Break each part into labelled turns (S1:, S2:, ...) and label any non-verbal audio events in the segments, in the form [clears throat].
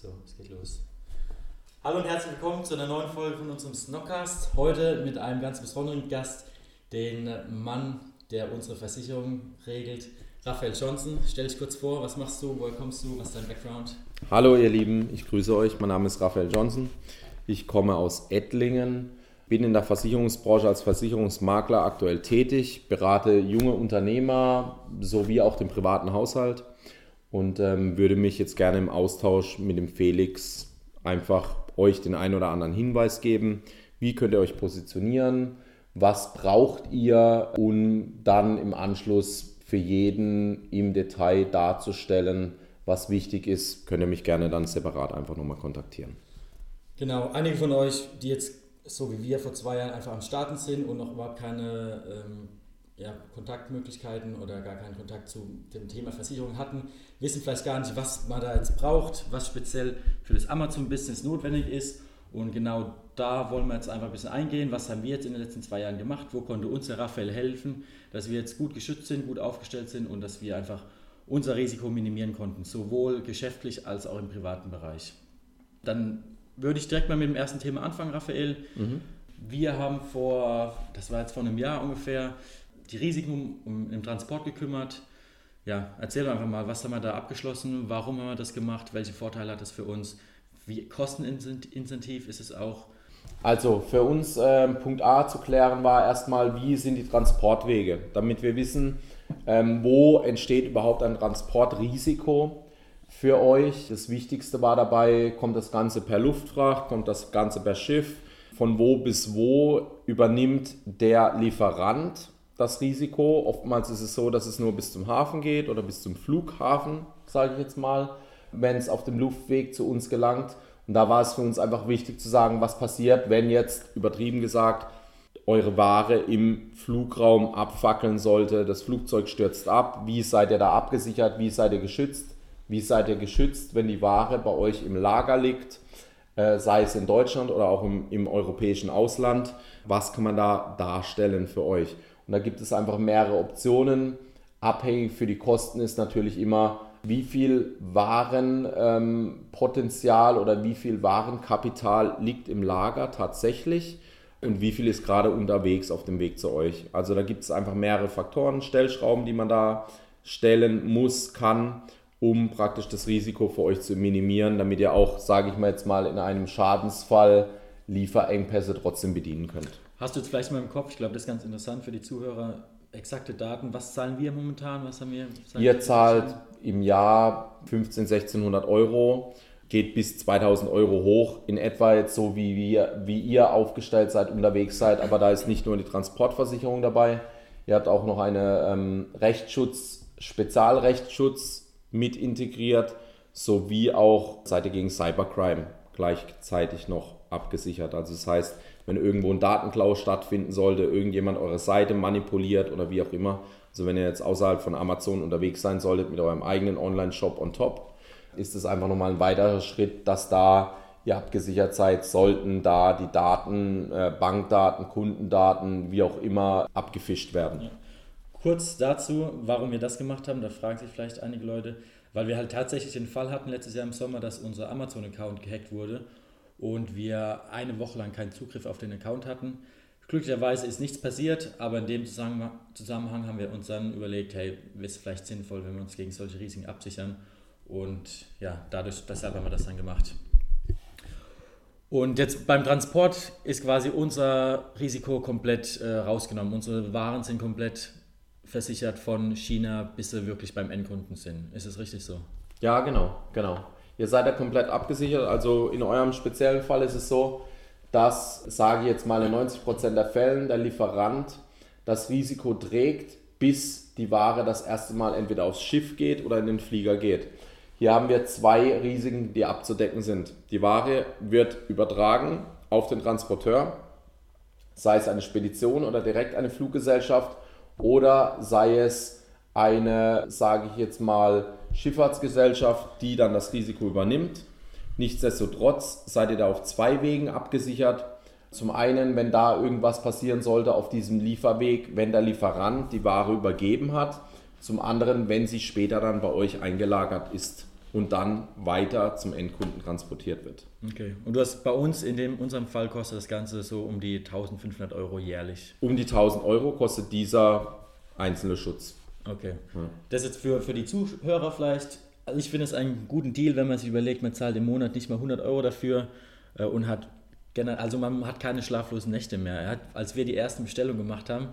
S1: So, es geht los. Hallo und herzlich willkommen zu einer neuen Folge von unserem Snockcast. Heute mit einem ganz besonderen Gast, den Mann, der unsere Versicherung regelt, Raphael Johnson. Stell dich kurz vor, was machst du, woher kommst du, was ist dein Background?
S2: Hallo ihr Lieben, ich grüße euch. Mein Name ist Raphael Johnson. Ich komme aus Ettlingen, bin in der Versicherungsbranche als Versicherungsmakler aktuell tätig, berate junge Unternehmer sowie auch den privaten Haushalt und ähm, würde mich jetzt gerne im Austausch mit dem Felix einfach euch den einen oder anderen Hinweis geben. Wie könnt ihr euch positionieren? Was braucht ihr, um dann im Anschluss für jeden im Detail darzustellen, was wichtig ist? Könnt ihr mich gerne dann separat einfach nochmal kontaktieren.
S1: Genau, einige von euch, die jetzt so wie wir vor zwei Jahren einfach am Starten sind und noch überhaupt keine ähm, ja, Kontaktmöglichkeiten oder gar keinen Kontakt zu dem Thema Versicherung hatten, wissen vielleicht gar nicht, was man da jetzt braucht, was speziell für das Amazon-Business notwendig ist. Und genau da wollen wir jetzt einfach ein bisschen eingehen. Was haben wir jetzt in den letzten zwei Jahren gemacht? Wo konnte uns der Raphael helfen, dass wir jetzt gut geschützt sind, gut aufgestellt sind und dass wir einfach unser Risiko minimieren konnten, sowohl geschäftlich als auch im privaten Bereich. Dann würde ich direkt mal mit dem ersten Thema anfangen, Raphael. Mhm. Wir haben vor, das war jetzt vor einem Jahr ungefähr, die Risiken um, im Transport gekümmert. Ja, erzähl doch einfach mal, was haben wir da abgeschlossen, warum haben wir das gemacht, welche Vorteile hat das für uns, wie kostenintensiv ist es auch?
S2: Also für uns äh, Punkt A zu klären war erstmal, wie sind die Transportwege, damit wir wissen, ähm, wo entsteht überhaupt ein Transportrisiko für euch. Das Wichtigste war dabei, kommt das Ganze per Luftfracht, kommt das Ganze per Schiff, von wo bis wo übernimmt der Lieferant das Risiko. Oftmals ist es so, dass es nur bis zum Hafen geht oder bis zum Flughafen, sage ich jetzt mal, wenn es auf dem Luftweg zu uns gelangt. Und da war es für uns einfach wichtig zu sagen, was passiert, wenn jetzt übertrieben gesagt eure Ware im Flugraum abfackeln sollte, das Flugzeug stürzt ab, wie seid ihr da abgesichert, wie seid ihr geschützt, wie seid ihr geschützt, wenn die Ware bei euch im Lager liegt, äh, sei es in Deutschland oder auch im, im europäischen Ausland, was kann man da darstellen für euch? Und da gibt es einfach mehrere Optionen. Abhängig für die Kosten ist natürlich immer, wie viel Warenpotenzial ähm, oder wie viel Warenkapital liegt im Lager tatsächlich und wie viel ist gerade unterwegs auf dem Weg zu euch. Also da gibt es einfach mehrere Faktoren, Stellschrauben, die man da stellen muss, kann, um praktisch das Risiko für euch zu minimieren, damit ihr auch, sage ich mal jetzt mal, in einem Schadensfall Lieferengpässe trotzdem bedienen könnt.
S1: Hast du jetzt vielleicht mal im Kopf, ich glaube, das ist ganz interessant für die Zuhörer, exakte Daten. Was zahlen wir momentan? Was haben wir?
S2: Ihr zahlt im Jahr 15, 1600 Euro, geht bis 2000 Euro hoch, in etwa jetzt so, wie, wir, wie ihr aufgestellt seid, unterwegs seid. Aber da ist nicht nur die Transportversicherung dabei, ihr habt auch noch eine ähm, Rechtsschutz, Spezialrechtsschutz mit integriert, sowie auch Seite gegen Cybercrime gleichzeitig noch abgesichert. Also das heißt, wenn irgendwo ein Datenklau stattfinden sollte, irgendjemand eure Seite manipuliert oder wie auch immer. Also wenn ihr jetzt außerhalb von Amazon unterwegs sein solltet mit eurem eigenen Online-Shop on top, ist es einfach nochmal ein weiterer Schritt, dass da ihr abgesichert seid, sollten da die Daten, äh, Bankdaten, Kundendaten, wie auch immer, abgefischt werden. Ja.
S1: Kurz dazu, warum wir das gemacht haben, da fragen sich vielleicht einige Leute, weil wir halt tatsächlich den Fall hatten letztes Jahr im Sommer, dass unser Amazon-Account gehackt wurde und wir eine Woche lang keinen Zugriff auf den Account hatten. Glücklicherweise ist nichts passiert, aber in dem Zusammenhang haben wir uns dann überlegt, hey, wäre es vielleicht sinnvoll, wenn wir uns gegen solche Risiken absichern. Und ja, dadurch, deshalb haben wir das dann gemacht. Und jetzt beim Transport ist quasi unser Risiko komplett äh, rausgenommen. Unsere Waren sind komplett versichert von China, bis sie wirklich beim Endkunden sind. Ist es richtig so?
S2: Ja, genau, genau. Ihr seid ja komplett abgesichert. Also in eurem speziellen Fall ist es so, dass, sage ich jetzt mal, in 90% der Fällen der Lieferant das Risiko trägt, bis die Ware das erste Mal entweder aufs Schiff geht oder in den Flieger geht. Hier haben wir zwei Risiken, die abzudecken sind. Die Ware wird übertragen auf den Transporteur, sei es eine Spedition oder direkt eine Fluggesellschaft oder sei es eine, sage ich jetzt mal, Schifffahrtsgesellschaft, die dann das Risiko übernimmt. Nichtsdestotrotz seid ihr da auf zwei Wegen abgesichert. Zum einen, wenn da irgendwas passieren sollte auf diesem Lieferweg, wenn der Lieferant die Ware übergeben hat. Zum anderen, wenn sie später dann bei euch eingelagert ist. und dann weiter zum Endkunden transportiert wird.
S1: Okay. Und du hast bei uns in dem, unserem Fall kostet das Ganze so um die 1500 Euro jährlich.
S2: Um die 1000 Euro kostet dieser einzelne Schutz.
S1: Okay. Ja. Das ist jetzt für, für die Zuhörer vielleicht, also ich finde es einen guten Deal, wenn man sich überlegt, man zahlt im Monat nicht mal 100 Euro dafür äh, und hat also man hat keine schlaflosen Nächte mehr. Hat, als wir die ersten Bestellungen gemacht haben,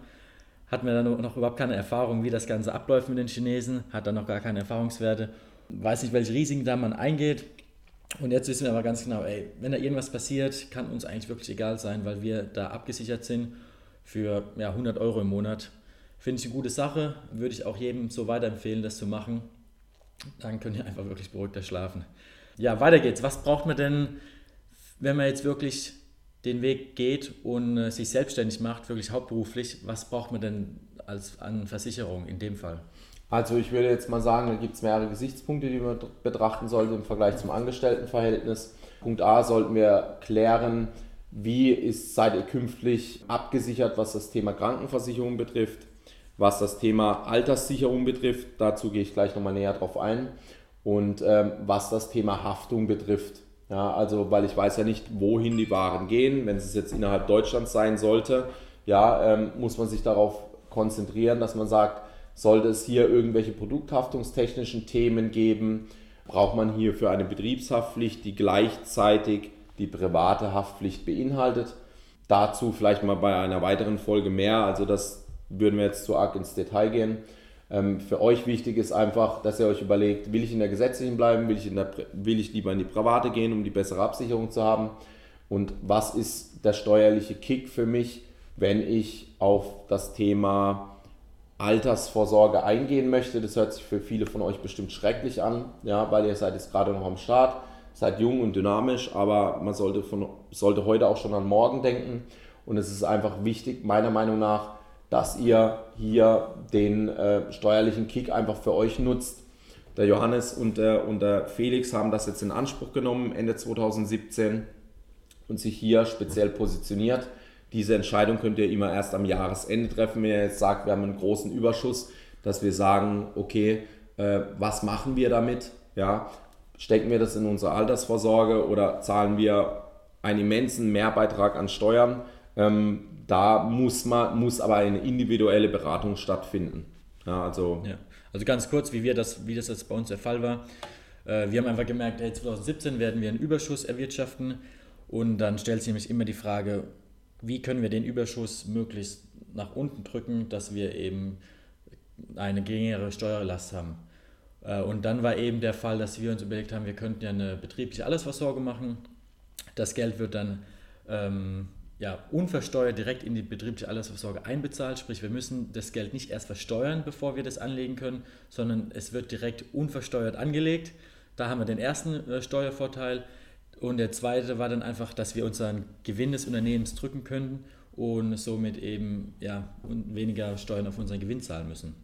S1: hatten wir dann noch überhaupt keine Erfahrung, wie das Ganze abläuft mit den Chinesen, hat dann noch gar keine Erfahrungswerte, weiß nicht, welche Risiken da man eingeht. Und jetzt wissen wir aber ganz genau, ey, wenn da irgendwas passiert, kann uns eigentlich wirklich egal sein, weil wir da abgesichert sind für ja, 100 Euro im Monat. Finde ich eine gute Sache, würde ich auch jedem so weiterempfehlen, das zu machen. Dann könnt ihr einfach wirklich beruhigter schlafen. Ja, weiter geht's. Was braucht man denn, wenn man jetzt wirklich den Weg geht und äh, sich selbstständig macht, wirklich hauptberuflich? Was braucht man denn als, an Versicherung in dem Fall?
S2: Also ich würde jetzt mal sagen, da gibt es mehrere Gesichtspunkte, die man betrachten sollte im Vergleich zum Angestelltenverhältnis. Punkt A sollten wir klären, wie ist, seid ihr künftig abgesichert, was das Thema Krankenversicherung betrifft, was das Thema Alterssicherung betrifft. Dazu gehe ich gleich nochmal näher drauf ein. Und ähm, was das Thema Haftung betrifft. Ja, also, weil ich weiß ja nicht, wohin die Waren gehen. Wenn es jetzt innerhalb Deutschlands sein sollte, ja, ähm, muss man sich darauf konzentrieren, dass man sagt, sollte es hier irgendwelche produkthaftungstechnischen Themen geben, braucht man hier für eine Betriebshaftpflicht, die gleichzeitig die private Haftpflicht beinhaltet. Dazu vielleicht mal bei einer weiteren Folge mehr. Also das würden wir jetzt zu arg ins Detail gehen. Ähm, für euch wichtig ist einfach, dass ihr euch überlegt, will ich in der gesetzlichen bleiben, will ich, in der, will ich lieber in die private gehen, um die bessere Absicherung zu haben und was ist der steuerliche Kick für mich, wenn ich auf das Thema Altersvorsorge eingehen möchte. Das hört sich für viele von euch bestimmt schrecklich an, ja, weil ihr seid jetzt gerade noch am Start, seid jung und dynamisch, aber man sollte, von, sollte heute auch schon an morgen denken. Und es ist einfach wichtig, meiner Meinung nach, dass ihr hier den äh, steuerlichen Kick einfach für euch nutzt. Der Johannes und der, und der Felix haben das jetzt in Anspruch genommen Ende 2017 und sich hier speziell positioniert. Diese Entscheidung könnt ihr immer erst am Jahresende treffen, wenn ihr jetzt sagt, wir haben einen großen Überschuss, dass wir sagen, okay, äh, was machen wir damit? Ja, stecken wir das in unsere Altersvorsorge oder zahlen wir einen immensen Mehrbeitrag an Steuern? Ähm, da muss, man, muss aber eine individuelle Beratung stattfinden. Ja, also,
S1: ja. also ganz kurz, wie, wir das, wie das jetzt bei uns der Fall war. Äh, wir haben einfach gemerkt, hey, 2017 werden wir einen Überschuss erwirtschaften und dann stellt sich nämlich immer die Frage, wie können wir den Überschuss möglichst nach unten drücken, dass wir eben eine geringere Steuerlast haben. Äh, und dann war eben der Fall, dass wir uns überlegt haben, wir könnten ja eine betriebliche Allesversorgung machen. Das Geld wird dann ähm, ja, unversteuert direkt in die betriebliche Altersvorsorge einbezahlt. Sprich, wir müssen das Geld nicht erst versteuern, bevor wir das anlegen können, sondern es wird direkt unversteuert angelegt. Da haben wir den ersten äh, Steuervorteil. Und der zweite war dann einfach, dass wir unseren Gewinn des Unternehmens drücken können und somit eben ja, weniger Steuern auf unseren Gewinn zahlen müssen.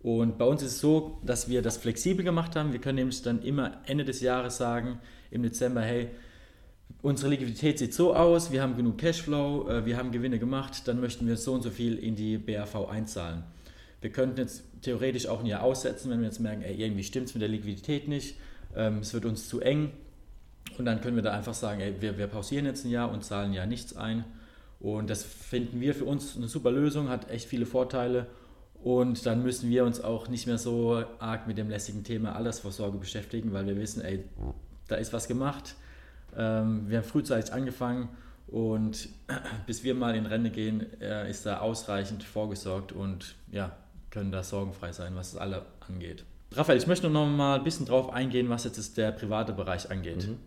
S1: Und bei uns ist es so, dass wir das flexibel gemacht haben. Wir können nämlich dann immer Ende des Jahres sagen, im Dezember, hey, unsere Liquidität sieht so aus, wir haben genug Cashflow, äh, wir haben Gewinne gemacht, dann möchten wir so und so viel in die BAV einzahlen. Wir könnten jetzt theoretisch auch ein Jahr aussetzen, wenn wir jetzt merken, ey, irgendwie stimmt es mit der Liquidität nicht, ähm, es wird uns zu eng. Und dann können wir da einfach sagen, ey, wir, wir pausieren jetzt ein Jahr und zahlen ja nichts ein. Und das finden wir für uns eine super Lösung, hat echt viele Vorteile. Und dann müssen wir uns auch nicht mehr so arg mit dem lästigen Thema Altersvorsorge beschäftigen, weil wir wissen, ey, da ist was gemacht ähm, wir haben frühzeitig angefangen und [clears throat] bis wir mal in Rente gehen, äh, ist da ausreichend vorgesorgt und ja, können da sorgenfrei sein, was es alle angeht. Raphael, ich möchte noch mal ein bisschen drauf eingehen, was jetzt der private Bereich angeht. Mhm.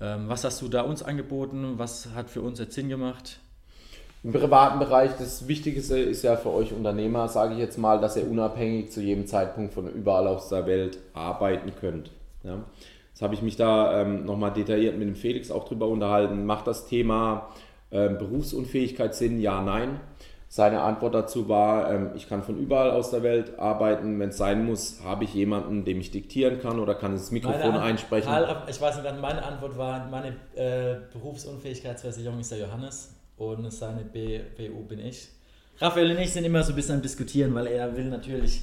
S1: Ähm, was hast du da uns angeboten? Was hat für uns jetzt Sinn gemacht?
S2: Im privaten Bereich, das Wichtigste ist ja für euch Unternehmer, sage ich jetzt mal, dass ihr unabhängig zu jedem Zeitpunkt von überall aus der Welt arbeiten könnt. Ja? Jetzt habe ich mich da ähm, nochmal detailliert mit dem Felix auch drüber unterhalten. Macht das Thema ähm, Berufsunfähigkeit Sinn? Ja, nein. Seine Antwort dazu war, ähm, ich kann von überall aus der Welt arbeiten. Wenn es sein muss, habe ich jemanden, dem ich diktieren kann oder kann das Mikrofon meine einsprechen.
S1: ich weiß nicht, meine Antwort war, meine äh, Berufsunfähigkeitsversicherung ist der Johannes und seine BU bin ich. Raphael und ich sind immer so ein bisschen am Diskutieren, weil er will natürlich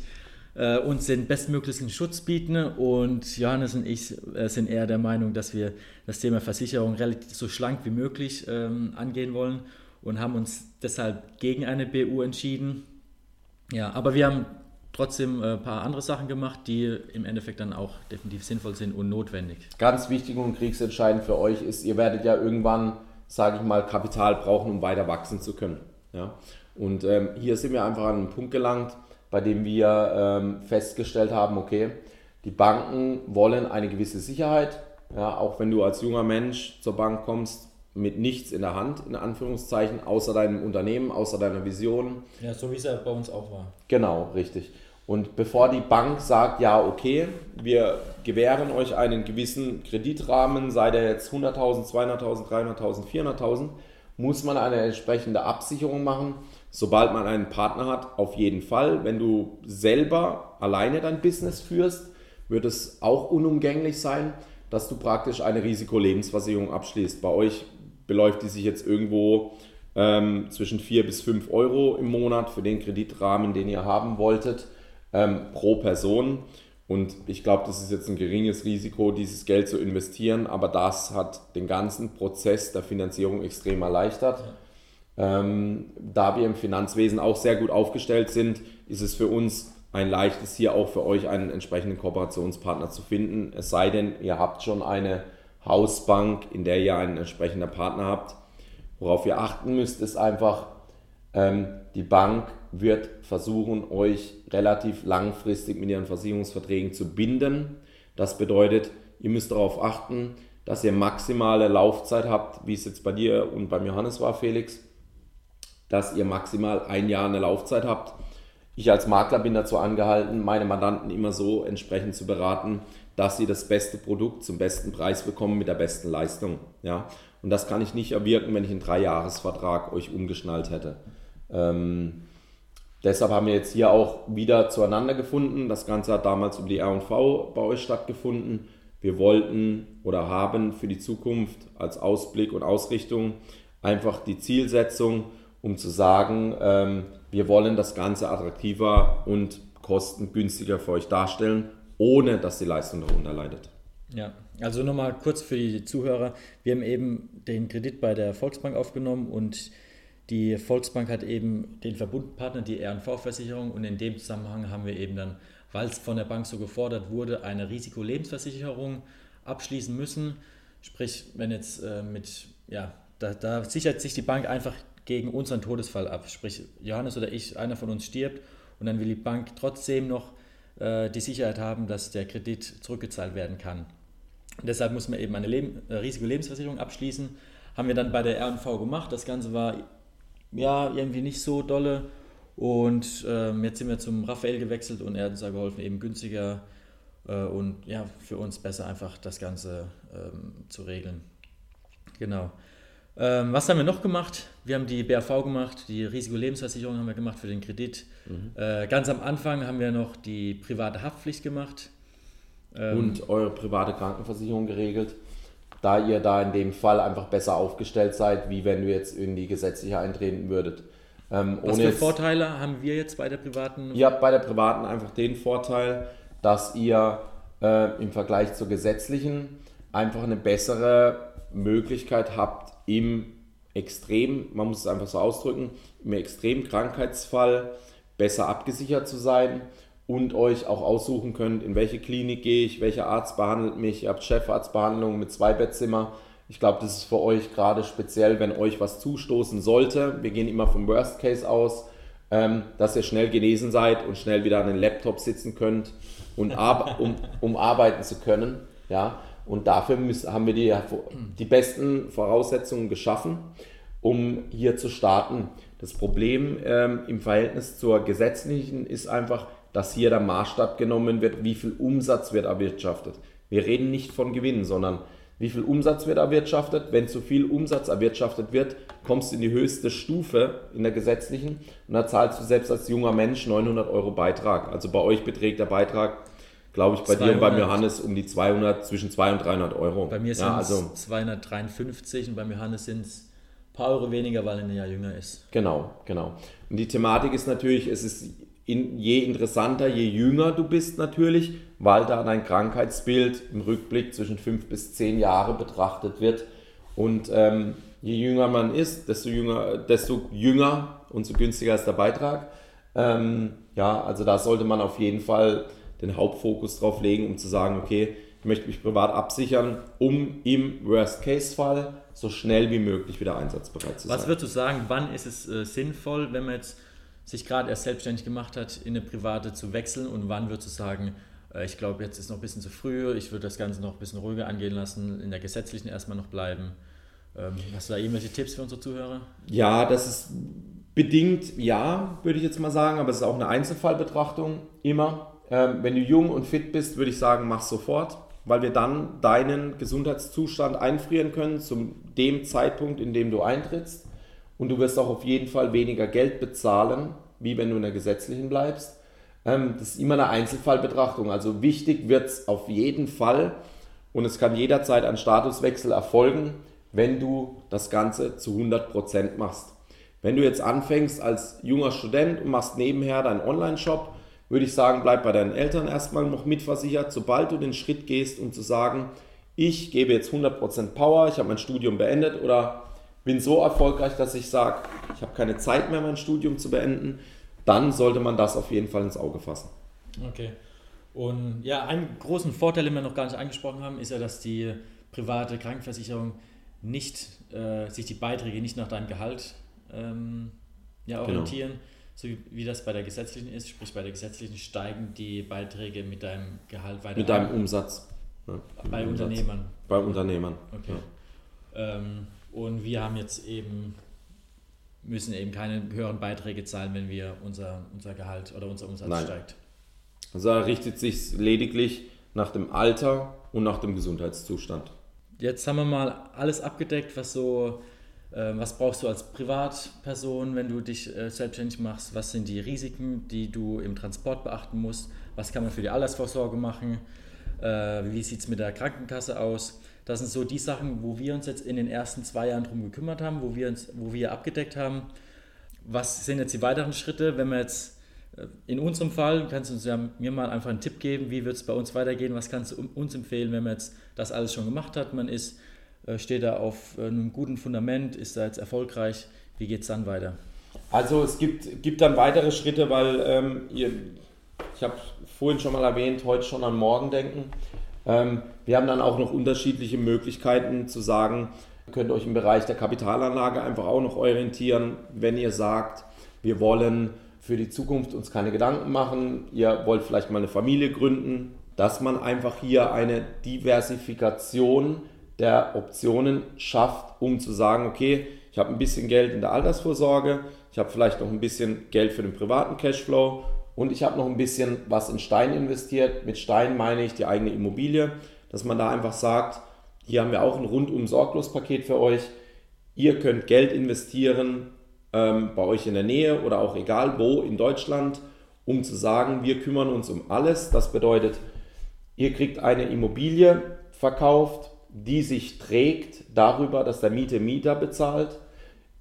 S1: äh, uns den bestmöglichen Schutz bieten. Und Johannes und ich äh, sind eher der Meinung, dass wir das Thema Versicherung relativ so schlank wie möglich ähm, angehen wollen und haben uns deshalb gegen eine BU entschieden. Ja, aber wir haben trotzdem ein äh, paar andere Sachen gemacht, die im Endeffekt dann auch definitiv sinnvoll sind und notwendig.
S2: Ganz wichtig und kriegsentscheidend für euch ist, ihr werdet ja irgendwann, sage ich mal, Kapital brauchen, um weiter wachsen zu können. Ja? Und ähm, hier sind wir einfach an einen Punkt gelangt, bei dem wir ähm, festgestellt haben, okay, die Banken wollen eine gewisse Sicherheit. Ja, auch wenn du als junger Mensch zur Bank kommst, mit nichts in der Hand, in Anführungszeichen, außer deinem Unternehmen, außer deiner Vision.
S1: Ja, so wie es ja bei uns auch war.
S2: Genau, richtig. Und bevor die Bank sagt, ja, okay, wir gewähren euch einen gewissen Kreditrahmen, sei der jetzt 100.000, 200.000, 300.000, 400.000, muss man eine entsprechende Absicherung machen. Sobald man einen Partner hat, auf jeden Fall. Wenn du selber alleine dein Business führst, wird es auch unumgänglich sein, dass du praktisch eine Risikolebensversicherung abschließt. Bei euch beläuft die sich jetzt irgendwo ähm, zwischen 4 bis 5 Euro im Monat für den Kreditrahmen, den ihr haben wolltet, ähm, pro Person. Und ich glaube, das ist jetzt ein geringes Risiko, dieses Geld zu investieren, aber das hat den ganzen Prozess der Finanzierung extrem erleichtert. Ähm, da wir im Finanzwesen auch sehr gut aufgestellt sind, ist es für uns ein leichtes, hier auch für euch einen entsprechenden Kooperationspartner zu finden. Es sei denn, ihr habt schon eine Hausbank, in der ihr einen entsprechenden Partner habt. Worauf ihr achten müsst, ist einfach, ähm, die Bank wird versuchen, euch relativ langfristig mit ihren Versicherungsverträgen zu binden. Das bedeutet, ihr müsst darauf achten, dass ihr maximale Laufzeit habt, wie es jetzt bei dir und beim Johannes war, Felix, dass ihr maximal ein Jahr eine Laufzeit habt. Ich als Makler bin dazu angehalten, meine Mandanten immer so entsprechend zu beraten, dass sie das beste Produkt zum besten Preis bekommen mit der besten Leistung. Ja? Und das kann ich nicht erwirken, wenn ich einen Dreijahresvertrag euch umgeschnallt hätte. Ähm, deshalb haben wir jetzt hier auch wieder zueinander gefunden. Das Ganze hat damals über die R&V bei euch stattgefunden. Wir wollten oder haben für die Zukunft als Ausblick und Ausrichtung einfach die Zielsetzung, um zu sagen, ähm, wir wollen das Ganze attraktiver und kostengünstiger für euch darstellen ohne dass die Leistung darunter leidet.
S1: Ja, also nochmal kurz für die Zuhörer. Wir haben eben den Kredit bei der Volksbank aufgenommen und die Volksbank hat eben den Verbundpartner, die RV-Versicherung und in dem Zusammenhang haben wir eben dann, weil es von der Bank so gefordert wurde, eine Risikolebensversicherung abschließen müssen. Sprich, wenn jetzt äh, mit, ja, da, da sichert sich die Bank einfach gegen unseren Todesfall ab. Sprich, Johannes oder ich, einer von uns stirbt und dann will die Bank trotzdem noch äh, die Sicherheit haben, dass der Kredit zurückgezahlt werden kann. Und deshalb muss man eben eine Leben, äh, Risikolebensversicherung abschließen. Haben wir dann bei der RV gemacht. Das Ganze war ja irgendwie nicht so dolle. Und ähm, jetzt sind wir zum Raphael gewechselt und er hat uns da geholfen, eben günstiger äh, und ja, für uns besser einfach das Ganze ähm, zu regeln. Genau. Ähm, was haben wir noch gemacht? Wir haben die BAV gemacht, die Risikolebensversicherung haben wir gemacht für den Kredit. Mhm. Äh, ganz am Anfang haben wir noch die private Haftpflicht gemacht.
S2: Ähm, und eure private Krankenversicherung geregelt, da ihr da in dem Fall einfach besser aufgestellt seid, wie wenn du jetzt in die gesetzliche eintreten würdet.
S1: Ähm, Was für Vorteile haben wir jetzt bei der privaten?
S2: Ihr habt bei der privaten einfach den Vorteil, dass ihr äh, im Vergleich zur gesetzlichen einfach eine bessere Möglichkeit habt, im Extrem, man muss es einfach so ausdrücken, im extremen Krankheitsfall besser abgesichert zu sein und euch auch aussuchen könnt, in welche Klinik gehe ich, welcher Arzt behandelt mich. Ihr habt Chefarztbehandlung mit zwei Bettzimmer. Ich glaube, das ist für euch gerade speziell, wenn euch was zustoßen sollte. Wir gehen immer vom Worst Case aus, ähm, dass ihr schnell genesen seid und schnell wieder an den Laptop sitzen könnt, und [laughs] um, um arbeiten zu können. Ja, und dafür müssen, haben wir die, die besten Voraussetzungen geschaffen, um hier zu starten. Das Problem ähm, im Verhältnis zur gesetzlichen ist einfach, dass hier der Maßstab genommen wird, wie viel Umsatz wird erwirtschaftet. Wir reden nicht von Gewinn, sondern wie viel Umsatz wird erwirtschaftet. Wenn zu viel Umsatz erwirtschaftet wird, kommst du in die höchste Stufe in der gesetzlichen und da zahlst du selbst als junger Mensch 900 Euro Beitrag. Also bei euch beträgt der Beitrag glaube ich, bei 200. dir und bei Johannes um die 200, zwischen 200 und 300 Euro.
S1: Bei mir sind es also, 253 und beim Johannes sind es ein paar Euro weniger, weil er ein Jahr jünger ist.
S2: Genau, genau. Und die Thematik ist natürlich, es ist in, je interessanter, je jünger du bist natürlich, weil da dein Krankheitsbild im Rückblick zwischen fünf bis zehn Jahre betrachtet wird. Und ähm, je jünger man ist, desto jünger, desto jünger und so günstiger ist der Beitrag. Ähm, ja, also da sollte man auf jeden Fall den Hauptfokus drauf legen, um zu sagen, okay, ich möchte mich privat absichern, um im Worst-Case-Fall so schnell wie möglich wieder einsatzbereit zu
S1: sein. Was würdest du sagen, wann ist es äh, sinnvoll, wenn man jetzt sich gerade erst selbstständig gemacht hat, in eine private zu wechseln und wann würdest du sagen, äh, ich glaube, jetzt ist noch ein bisschen zu früh, ich würde das Ganze noch ein bisschen ruhiger angehen lassen, in der gesetzlichen erstmal noch bleiben. Ähm, hast du da irgendwelche Tipps für unsere Zuhörer?
S2: Ja, das ist bedingt ja, würde ich jetzt mal sagen, aber es ist auch eine Einzelfallbetrachtung immer. Ähm, wenn du jung und fit bist, würde ich sagen, mach sofort, weil wir dann deinen Gesundheitszustand einfrieren können zu dem Zeitpunkt, in dem du eintrittst. Und du wirst auch auf jeden Fall weniger Geld bezahlen, wie wenn du in der gesetzlichen bleibst. Ähm, das ist immer eine Einzelfallbetrachtung. Also wichtig wird es auf jeden Fall und es kann jederzeit ein Statuswechsel erfolgen, wenn du das Ganze zu 100% machst. Wenn du jetzt anfängst als junger Student und machst nebenher deinen Online-Shop, würde ich sagen, bleib bei deinen Eltern erstmal noch mitversichert. Sobald du den Schritt gehst, um zu sagen, ich gebe jetzt 100% Power, ich habe mein Studium beendet oder bin so erfolgreich, dass ich sage, ich habe keine Zeit mehr, mein Studium zu beenden, dann sollte man das auf jeden Fall ins Auge fassen.
S1: Okay. Und ja, einen großen Vorteil, den wir noch gar nicht angesprochen haben, ist ja, dass die private Krankenversicherung nicht, äh, sich die Beiträge nicht nach deinem Gehalt ähm, ja, genau. orientieren, genau. so wie, wie, das bei der gesetzlichen ist. Sprich, bei der gesetzlichen steigen die Beiträge mit deinem Gehalt weiter.
S2: Mit deinem Umsatz.
S1: Ja, bei Umsatz. Unternehmern.
S2: Bei Unternehmern.
S1: Okay. Ja. Ähm, und wir haben jetzt eben müssen eben keine höheren Beiträge zahlen, wenn wir unser, unser Gehalt oder unser Umsatz Nein. steigt.
S2: Also da richtet sich lediglich nach dem Alter und nach dem Gesundheitszustand.
S1: Jetzt haben wir mal alles abgedeckt, was so, äh, was brauchst du als Privatperson, wenn du dich äh, selbstständig machst? Was sind die Risiken, die du im Transport beachten musst? Was kann man für die Altersvorsorge machen? Äh, wie sieht es mit der Krankenkasse aus? Das sind so die Sachen, wo wir uns jetzt in den ersten zwei Jahren drum gekümmert haben, wo wir uns, wo wir abgedeckt haben. Was sind jetzt die weiteren Schritte, wenn wir jetzt äh, in unserem Fall, kannst du uns ja mir mal einfach einen Tipp geben, wie wird es bei uns weitergehen, was kannst du uns empfehlen, wenn man jetzt das alles schon gemacht hat, man ist, äh, steht da auf äh, einem guten Fundament, ist da jetzt erfolgreich, wie geht es dann weiter?
S2: Also es gibt, gibt dann weitere Schritte, weil ähm, ihr, ich habe vorhin schon mal erwähnt, heute schon an morgen denken. Ähm, wir haben dann auch noch unterschiedliche Möglichkeiten zu sagen, ihr könnt euch im Bereich der Kapitalanlage einfach auch noch orientieren, wenn ihr sagt, wir wollen für die Zukunft uns keine Gedanken machen, ihr wollt vielleicht mal eine Familie gründen, dass man einfach hier eine Diversifikation der Optionen schafft, um zu sagen, okay, ich habe ein bisschen Geld in der Altersvorsorge, ich habe vielleicht noch ein bisschen Geld für den privaten Cashflow und ich habe noch ein bisschen was in Stein investiert. Mit Stein meine ich die eigene Immobilie, dass man da einfach sagt, hier haben wir auch ein rundum sorglos Paket für euch. Ihr könnt Geld investieren ähm, bei euch in der Nähe oder auch egal wo in Deutschland, um zu sagen, wir kümmern uns um alles. Das bedeutet, ihr kriegt eine Immobilie verkauft, die sich trägt darüber, dass der Mieter Mieter bezahlt.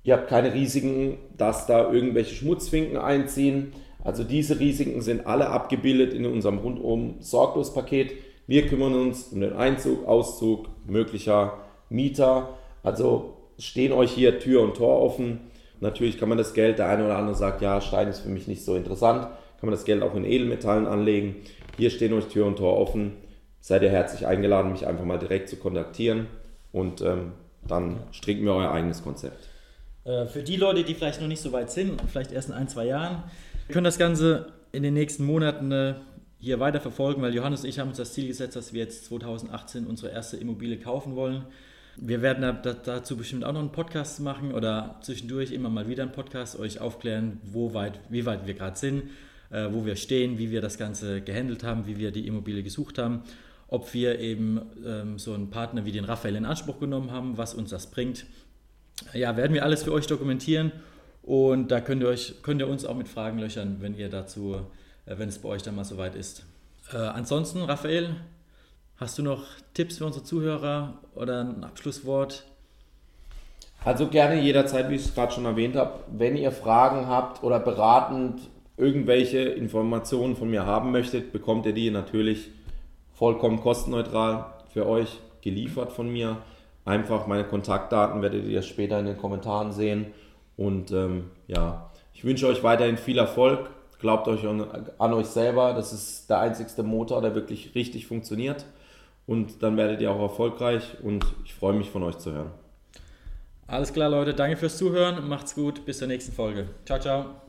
S2: Ihr habt keine Risiken, dass da irgendwelche Schmutzfinken einziehen. Also diese Risiken sind alle abgebildet in unserem rundum sorglos Paket. Wir kümmern uns um den Einzug, Auszug möglicher Mieter. Also stehen euch hier Tür und Tor offen. Natürlich kann man das Geld, der eine oder andere sagt, ja, Stein ist für mich nicht so interessant, kann man das Geld auch in Edelmetallen anlegen. Hier stehen euch Tür und Tor offen. Seid ihr herzlich eingeladen, mich einfach mal direkt zu kontaktieren und ähm, dann stricken wir euer eigenes Konzept.
S1: Äh, für die Leute, die vielleicht noch nicht so weit sind, vielleicht erst in ein, zwei Jahren, wir können das Ganze in den nächsten Monaten äh, hier weiter verfolgen, weil Johannes und ich haben uns das Ziel gesetzt, dass wir jetzt 2018 unsere erste Immobilie kaufen wollen. Wir werden dazu bestimmt auch noch einen Podcast machen oder zwischendurch immer mal wieder einen Podcast, euch aufklären, wo weit, wie weit wir gerade sind, äh, wo wir stehen, wie wir das Ganze gehandelt haben, wie wir die Immobilie gesucht haben, ob wir eben ähm, so einen Partner wie den Raphael in Anspruch genommen haben, was uns das bringt. Ja, werden wir alles für euch dokumentieren und da könnt ihr, euch, könnt ihr uns auch mit Fragen löchern, wenn ihr dazu, äh, wenn es bei euch dann mal soweit ist. Äh, ansonsten, Raphael, hast du noch Tipps für unsere Zuhörer oder ein Abschlusswort?
S2: Also gerne jederzeit, wie ich es gerade schon erwähnt habe, wenn ihr Fragen habt oder beratend irgendwelche Informationen von mir haben möchtet, bekommt ihr die natürlich vollkommen kostenneutral für euch geliefert von mir. Einfach meine Kontaktdaten werdet ihr später in den Kommentaren sehen. Und ähm, ja, ich wünsche euch weiterhin viel Erfolg. Glaubt euch an, an euch selber. Das ist der einzigste Motor, der wirklich richtig funktioniert. Und dann werdet ihr auch erfolgreich. Und ich freue mich von euch zu hören.
S1: Alles klar, Leute. Danke fürs Zuhören. Macht's gut. Bis zur nächsten Folge. Ciao, ciao.